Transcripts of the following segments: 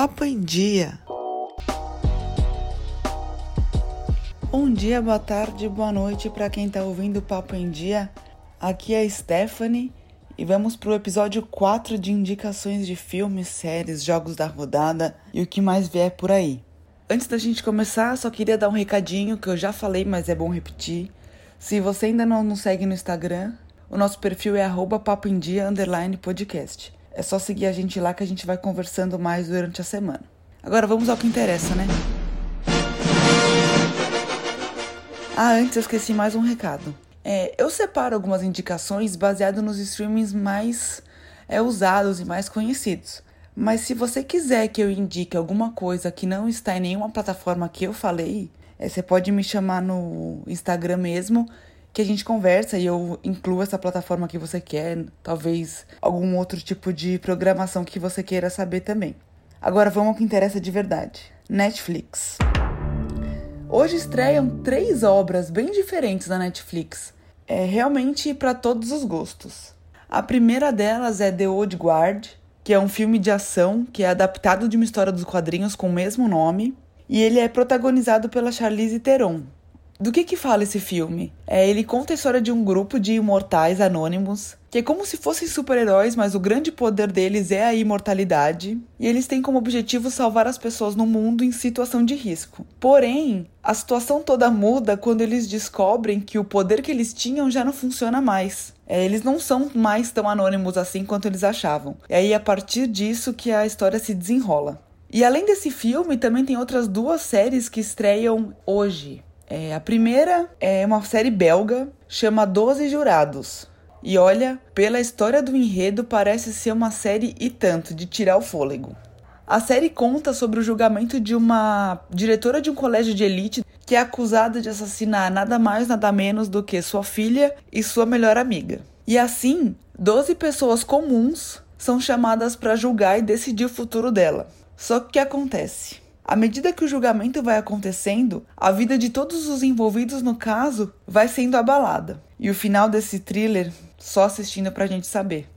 Papo em Dia. Bom dia, boa tarde, boa noite para quem está ouvindo o Papo em Dia. Aqui é a Stephanie e vamos para o episódio 4 de indicações de filmes, séries, jogos da rodada e o que mais vier por aí. Antes da gente começar, só queria dar um recadinho que eu já falei, mas é bom repetir. Se você ainda não nos segue no Instagram, o nosso perfil é arroba podcast. É só seguir a gente lá que a gente vai conversando mais durante a semana. Agora vamos ao que interessa, né? Ah, antes eu esqueci mais um recado. É, eu separo algumas indicações baseado nos streamings mais é, usados e mais conhecidos. Mas se você quiser que eu indique alguma coisa que não está em nenhuma plataforma que eu falei, é, você pode me chamar no Instagram mesmo que a gente conversa e eu incluo essa plataforma que você quer, talvez algum outro tipo de programação que você queira saber também. Agora vamos ao que interessa de verdade: Netflix. Hoje estreiam três obras bem diferentes da Netflix, é realmente para todos os gostos. A primeira delas é The Old Guard, que é um filme de ação que é adaptado de uma história dos quadrinhos com o mesmo nome, e ele é protagonizado pela Charlize Theron, do que que fala esse filme? É, ele conta a história de um grupo de imortais anônimos, que é como se fossem super-heróis, mas o grande poder deles é a imortalidade, e eles têm como objetivo salvar as pessoas no mundo em situação de risco. Porém, a situação toda muda quando eles descobrem que o poder que eles tinham já não funciona mais. É, eles não são mais tão anônimos assim quanto eles achavam. E aí, a partir disso, que a história se desenrola. E além desse filme, também tem outras duas séries que estreiam hoje. É, a primeira é uma série belga, chama Doze Jurados. E olha, pela história do enredo, parece ser uma série e tanto, de tirar o fôlego. A série conta sobre o julgamento de uma diretora de um colégio de elite que é acusada de assassinar nada mais, nada menos do que sua filha e sua melhor amiga. E assim, 12 pessoas comuns são chamadas para julgar e decidir o futuro dela. Só que o que acontece? À medida que o julgamento vai acontecendo, a vida de todos os envolvidos no caso vai sendo abalada. E o final desse thriller, só assistindo pra gente saber.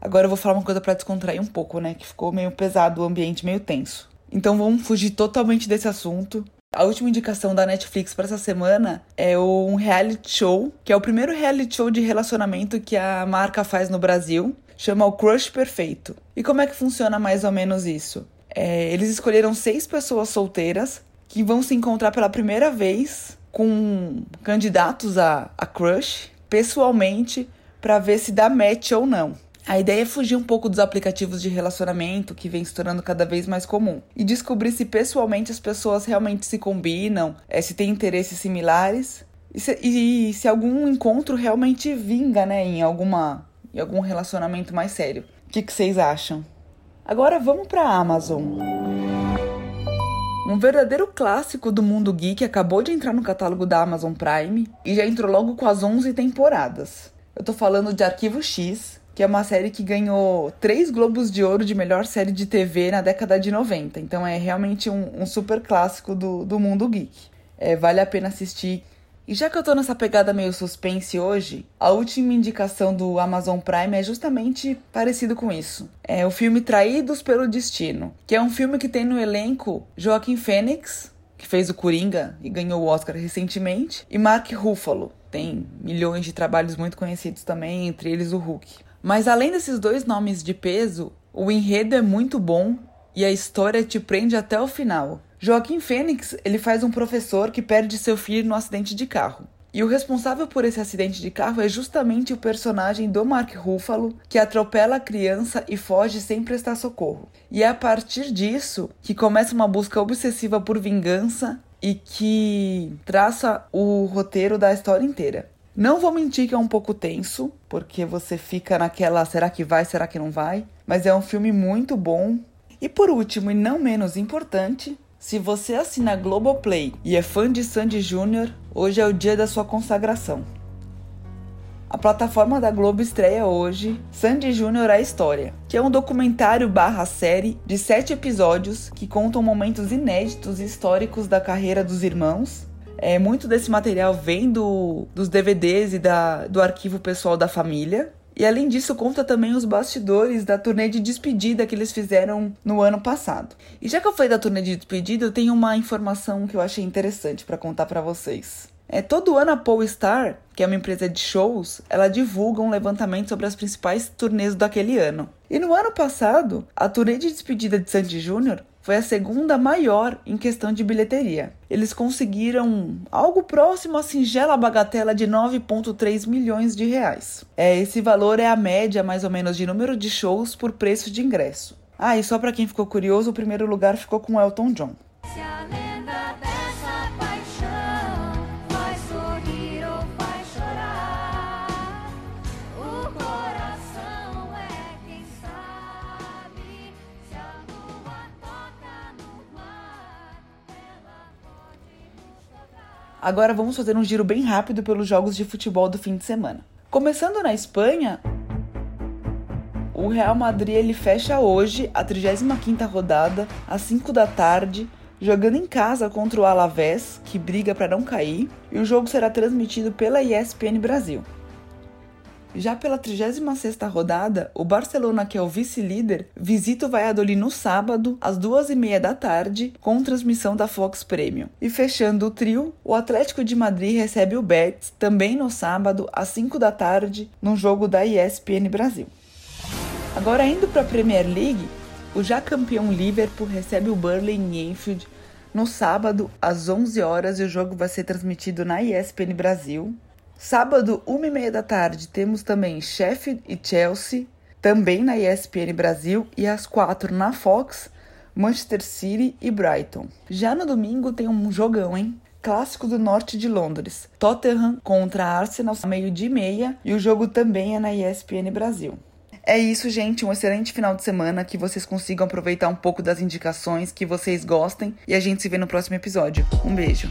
Agora eu vou falar uma coisa para descontrair um pouco, né? Que ficou meio pesado, o ambiente meio tenso. Então vamos fugir totalmente desse assunto. A última indicação da Netflix para essa semana é um reality show, que é o primeiro reality show de relacionamento que a marca faz no Brasil. Chama o Crush Perfeito. E como é que funciona mais ou menos isso? É, eles escolheram seis pessoas solteiras que vão se encontrar pela primeira vez com candidatos a, a crush pessoalmente para ver se dá match ou não. A ideia é fugir um pouco dos aplicativos de relacionamento que vem se tornando cada vez mais comum e descobrir se pessoalmente as pessoas realmente se combinam, é, se têm interesses similares e se, e se algum encontro realmente vinga né, em, alguma, em algum relacionamento mais sério. O que, que vocês acham? Agora vamos para a Amazon. Um verdadeiro clássico do mundo geek acabou de entrar no catálogo da Amazon Prime e já entrou logo com as 11 temporadas. Eu tô falando de Arquivo X, que é uma série que ganhou três Globos de Ouro de melhor série de TV na década de 90. Então é realmente um, um super clássico do, do mundo geek. É, vale a pena assistir e já que eu tô nessa pegada meio suspense hoje, a última indicação do Amazon Prime é justamente parecido com isso. É o filme Traídos pelo Destino, que é um filme que tem no elenco Joaquim Fênix, que fez o Coringa e ganhou o Oscar recentemente, e Mark Ruffalo. Tem milhões de trabalhos muito conhecidos também, entre eles o Hulk. Mas além desses dois nomes de peso, o enredo é muito bom e a história te prende até o final. Joaquim Fênix, ele faz um professor que perde seu filho no acidente de carro. E o responsável por esse acidente de carro é justamente o personagem do Mark Ruffalo, que atropela a criança e foge sem prestar socorro. E é a partir disso que começa uma busca obsessiva por vingança e que traça o roteiro da história inteira. Não vou mentir que é um pouco tenso, porque você fica naquela será que vai, será que não vai? Mas é um filme muito bom. E por último, e não menos importante, se você assina Globoplay e é fã de Sandy Júnior, hoje é o dia da sua consagração. A plataforma da Globo estreia hoje Sandy Júnior a História, que é um documentário barra série de sete episódios que contam momentos inéditos e históricos da carreira dos irmãos. É, muito desse material vem do, dos DVDs e da, do arquivo pessoal da família. E além disso, conta também os bastidores da turnê de despedida que eles fizeram no ano passado. E já que eu falei da turnê de despedida, eu tenho uma informação que eu achei interessante para contar para vocês. É, todo ano a Polestar, que é uma empresa de shows, ela divulga um levantamento sobre as principais turnês daquele ano. E no ano passado, a turnê de despedida de Sandy Júnior foi a segunda maior em questão de bilheteria. Eles conseguiram algo próximo à singela bagatela de 9,3 milhões de reais. É, esse valor é a média, mais ou menos, de número de shows por preço de ingresso. Ah, e só para quem ficou curioso, o primeiro lugar ficou com Elton John. Agora vamos fazer um giro bem rápido pelos jogos de futebol do fim de semana. Começando na Espanha, o Real Madrid ele fecha hoje a 35ª rodada às 5 da tarde, jogando em casa contra o Alavés, que briga para não cair, e o jogo será transmitido pela ESPN Brasil. Já pela 36ª rodada, o Barcelona, que é o vice-líder, visita o Valladolid no sábado, às duas e meia da tarde, com transmissão da Fox Premium. E fechando o trio, o Atlético de Madrid recebe o Betis, também no sábado, às 5 da tarde, num jogo da ESPN Brasil. Agora indo para a Premier League, o já campeão Liverpool recebe o Burnley em Enfield no sábado, às 11 horas, e o jogo vai ser transmitido na ESPN Brasil. Sábado, uma e meia da tarde, temos também Sheffield e Chelsea, também na ESPN Brasil, e às quatro na Fox, Manchester City e Brighton. Já no domingo tem um jogão, hein? Clássico do norte de Londres. Tottenham contra Arsenal, meio de meia, e o jogo também é na ESPN Brasil. É isso, gente. Um excelente final de semana. Que vocês consigam aproveitar um pouco das indicações, que vocês gostem. E a gente se vê no próximo episódio. Um beijo.